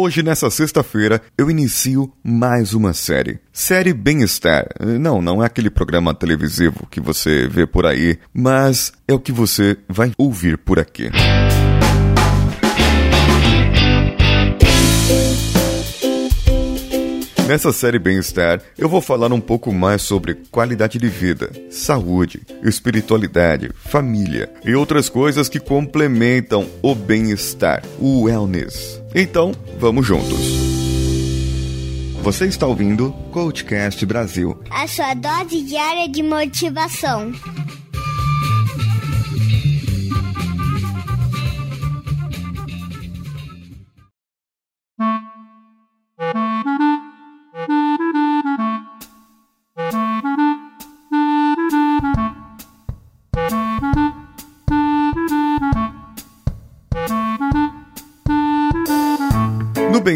Hoje, nessa sexta-feira, eu inicio mais uma série. Série Bem-Estar. Não, não é aquele programa televisivo que você vê por aí, mas é o que você vai ouvir por aqui. Nessa série Bem-Estar, eu vou falar um pouco mais sobre qualidade de vida, saúde, espiritualidade, família e outras coisas que complementam o bem-estar, o wellness. Então, vamos juntos. Você está ouvindo Coachcast Brasil a sua dose diária de motivação.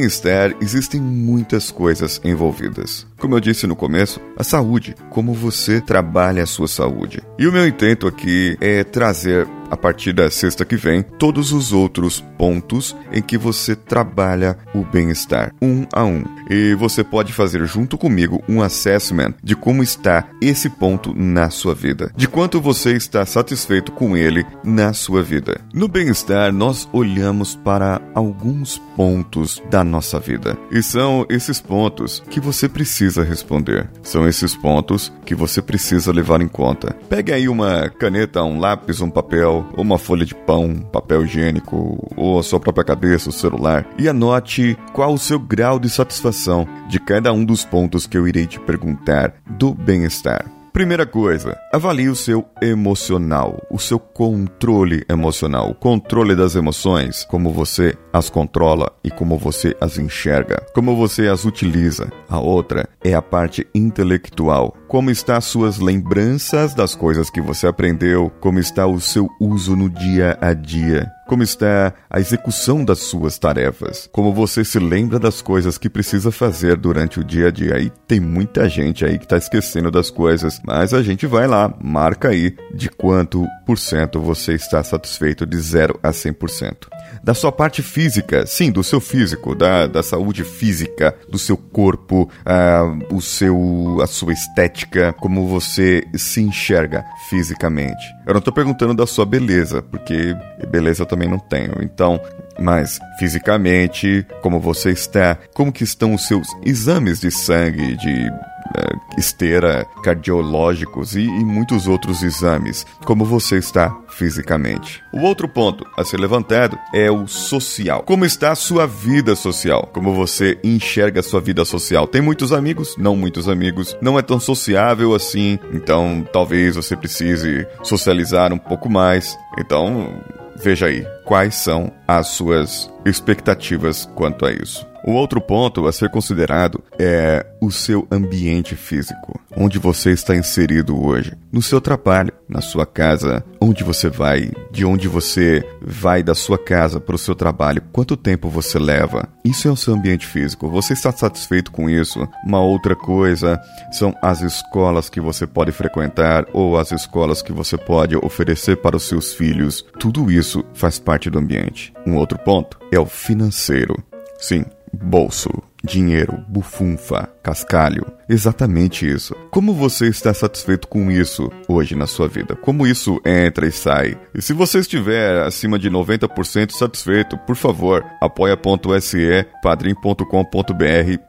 Bem-estar existem muitas coisas envolvidas. Como eu disse no começo, a saúde, como você trabalha a sua saúde. E o meu intento aqui é trazer a partir da sexta que vem, todos os outros pontos em que você trabalha o bem-estar, um a um. E você pode fazer junto comigo um assessment de como está esse ponto na sua vida, de quanto você está satisfeito com ele na sua vida. No bem-estar, nós olhamos para alguns pontos da nossa vida, e são esses pontos que você precisa responder. São esses pontos que você precisa levar em conta. Pegue aí uma caneta, um lápis, um papel uma folha de pão, papel higiênico ou a sua própria cabeça, o celular, e anote qual o seu grau de satisfação de cada um dos pontos que eu irei te perguntar do bem-estar. Primeira coisa, avalie o seu emocional, o seu controle emocional, o controle das emoções, como você as controla e como você as enxerga, como você as utiliza. A outra é a parte intelectual, como está as suas lembranças das coisas que você aprendeu, como está o seu uso no dia a dia como está a execução das suas tarefas, como você se lembra das coisas que precisa fazer durante o dia a dia. E tem muita gente aí que está esquecendo das coisas, mas a gente vai lá, marca aí de quanto por cento você está satisfeito de 0 a 100% da sua parte física, sim, do seu físico, da, da saúde física, do seu corpo, uh, o seu, a sua estética, como você se enxerga fisicamente. Eu não estou perguntando da sua beleza, porque beleza eu também não tenho. Então, mas fisicamente, como você está, como que estão os seus exames de sangue, de esteira, cardiológicos e, e muitos outros exames, como você está fisicamente. O outro ponto a ser levantado é o social. Como está a sua vida social? Como você enxerga a sua vida social? Tem muitos amigos? Não muitos amigos. Não é tão sociável assim. Então, talvez você precise socializar um pouco mais. Então, veja aí quais são as suas expectativas quanto a isso. O outro ponto a ser considerado é o seu ambiente físico, onde você está inserido hoje, no seu trabalho, na sua casa, onde você vai, de onde você vai da sua casa para o seu trabalho, quanto tempo você leva. Isso é o seu ambiente físico. Você está satisfeito com isso? Uma outra coisa são as escolas que você pode frequentar ou as escolas que você pode oferecer para os seus filhos. Tudo isso faz parte do ambiente. Um outro ponto é o financeiro. Sim, bolso, dinheiro, bufunfa, cascalho. Exatamente isso. Como você está satisfeito com isso hoje na sua vida? Como isso entra e sai? E se você estiver acima de 90% satisfeito, por favor, apoia.se, padrim.com.br,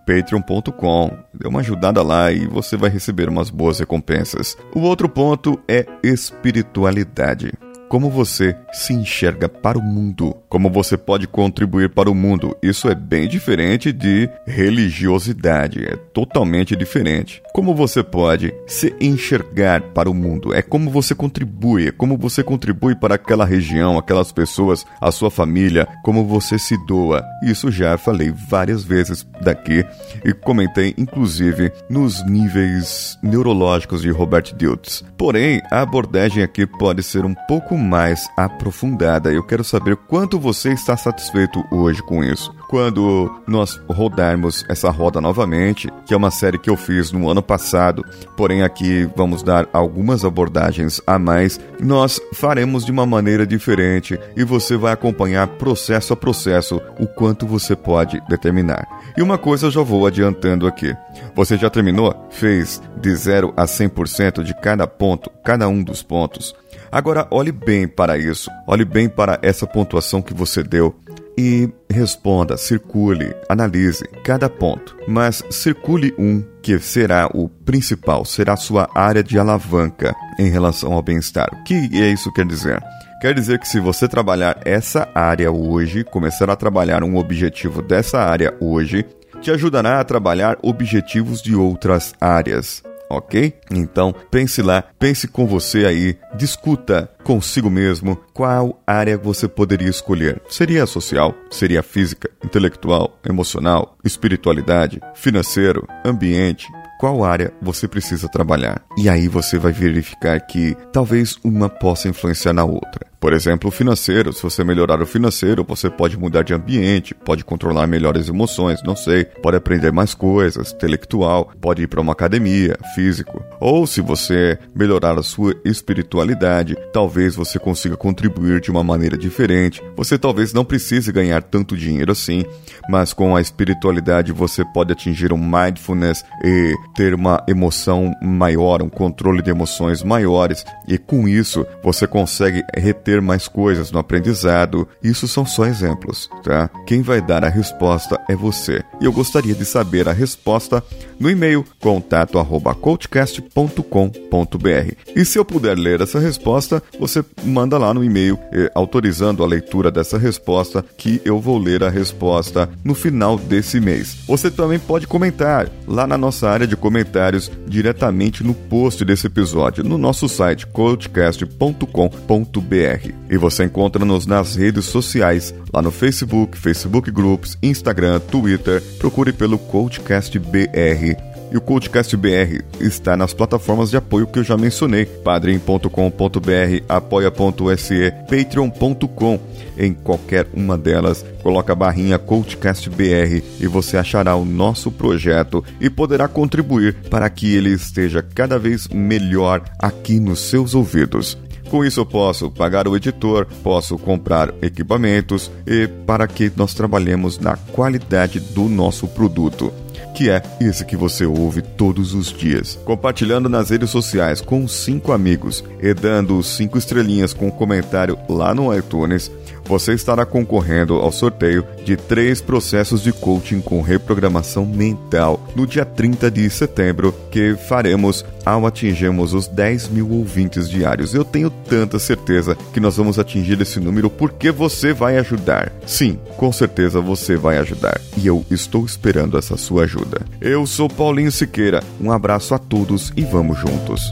patreon.com. Dê uma ajudada lá e você vai receber umas boas recompensas. O outro ponto é espiritualidade como você se enxerga para o mundo, como você pode contribuir para o mundo. Isso é bem diferente de religiosidade, é totalmente diferente. Como você pode se enxergar para o mundo? É como você contribui, é como você contribui para aquela região, aquelas pessoas, a sua família, como você se doa. Isso já falei várias vezes daqui e comentei inclusive nos níveis neurológicos de Robert Diltz. Porém, a abordagem aqui pode ser um pouco mais aprofundada. Eu quero saber quanto você está satisfeito hoje com isso. Quando nós rodarmos essa roda novamente, que é uma série que eu fiz no ano passado, porém aqui vamos dar algumas abordagens a mais, nós faremos de uma maneira diferente e você vai acompanhar processo a processo o quanto você pode determinar. E uma coisa eu já vou adiantando aqui. Você já terminou? Fez de 0 a 100% de cada ponto, cada um dos pontos. Agora olhe bem para isso, olhe bem para essa pontuação que você deu e responda, circule, analise cada ponto, mas circule um que será o principal, será a sua área de alavanca em relação ao bem-estar. O que é isso quer dizer? Quer dizer que se você trabalhar essa área hoje, começar a trabalhar um objetivo dessa área hoje, te ajudará a trabalhar objetivos de outras áreas ok? Então pense lá, pense com você aí, discuta consigo mesmo qual área você poderia escolher. Seria social? Seria física, intelectual, emocional, espiritualidade, financeiro, ambiente? Qual área você precisa trabalhar? E aí você vai verificar que talvez uma possa influenciar na outra. Por exemplo, o financeiro. Se você melhorar o financeiro, você pode mudar de ambiente, pode controlar melhores emoções, não sei, pode aprender mais coisas, intelectual, pode ir para uma academia, físico. Ou se você melhorar a sua espiritualidade, talvez você consiga contribuir de uma maneira diferente. Você talvez não precise ganhar tanto dinheiro assim, mas com a espiritualidade você pode atingir um mindfulness e ter uma emoção maior, um controle de emoções maiores, e com isso você consegue reter ter mais coisas no aprendizado. Isso são só exemplos, tá? Quem vai dar a resposta é você. E eu gostaria de saber a resposta no e-mail contato@coachcast.com.br. E se eu puder ler essa resposta, você manda lá no e-mail eh, autorizando a leitura dessa resposta que eu vou ler a resposta no final desse mês. Você também pode comentar lá na nossa área de comentários diretamente no post desse episódio no nosso site coachcast.com.br. E você encontra-nos nas redes sociais, lá no Facebook, Facebook Groups, Instagram, Twitter. Procure pelo Coachcast BR. E o Coachcast BR está nas plataformas de apoio que eu já mencionei: padrim.com.br, apoia.se, patreon.com. Em qualquer uma delas, coloca a barrinha Coachcast BR e você achará o nosso projeto e poderá contribuir para que ele esteja cada vez melhor aqui nos seus ouvidos. Com isso eu posso pagar o editor, posso comprar equipamentos e para que nós trabalhemos na qualidade do nosso produto que é esse que você ouve todos os dias. Compartilhando nas redes sociais com cinco amigos e dando cinco estrelinhas com comentário lá no iTunes, você estará concorrendo ao sorteio de três processos de coaching com reprogramação mental no dia 30 de setembro, que faremos ao atingirmos os 10 mil ouvintes diários. Eu tenho tanta certeza que nós vamos atingir esse número porque você vai ajudar. Sim, com certeza você vai ajudar. E eu estou esperando essa sua ajuda. Eu sou Paulinho Siqueira. Um abraço a todos e vamos juntos.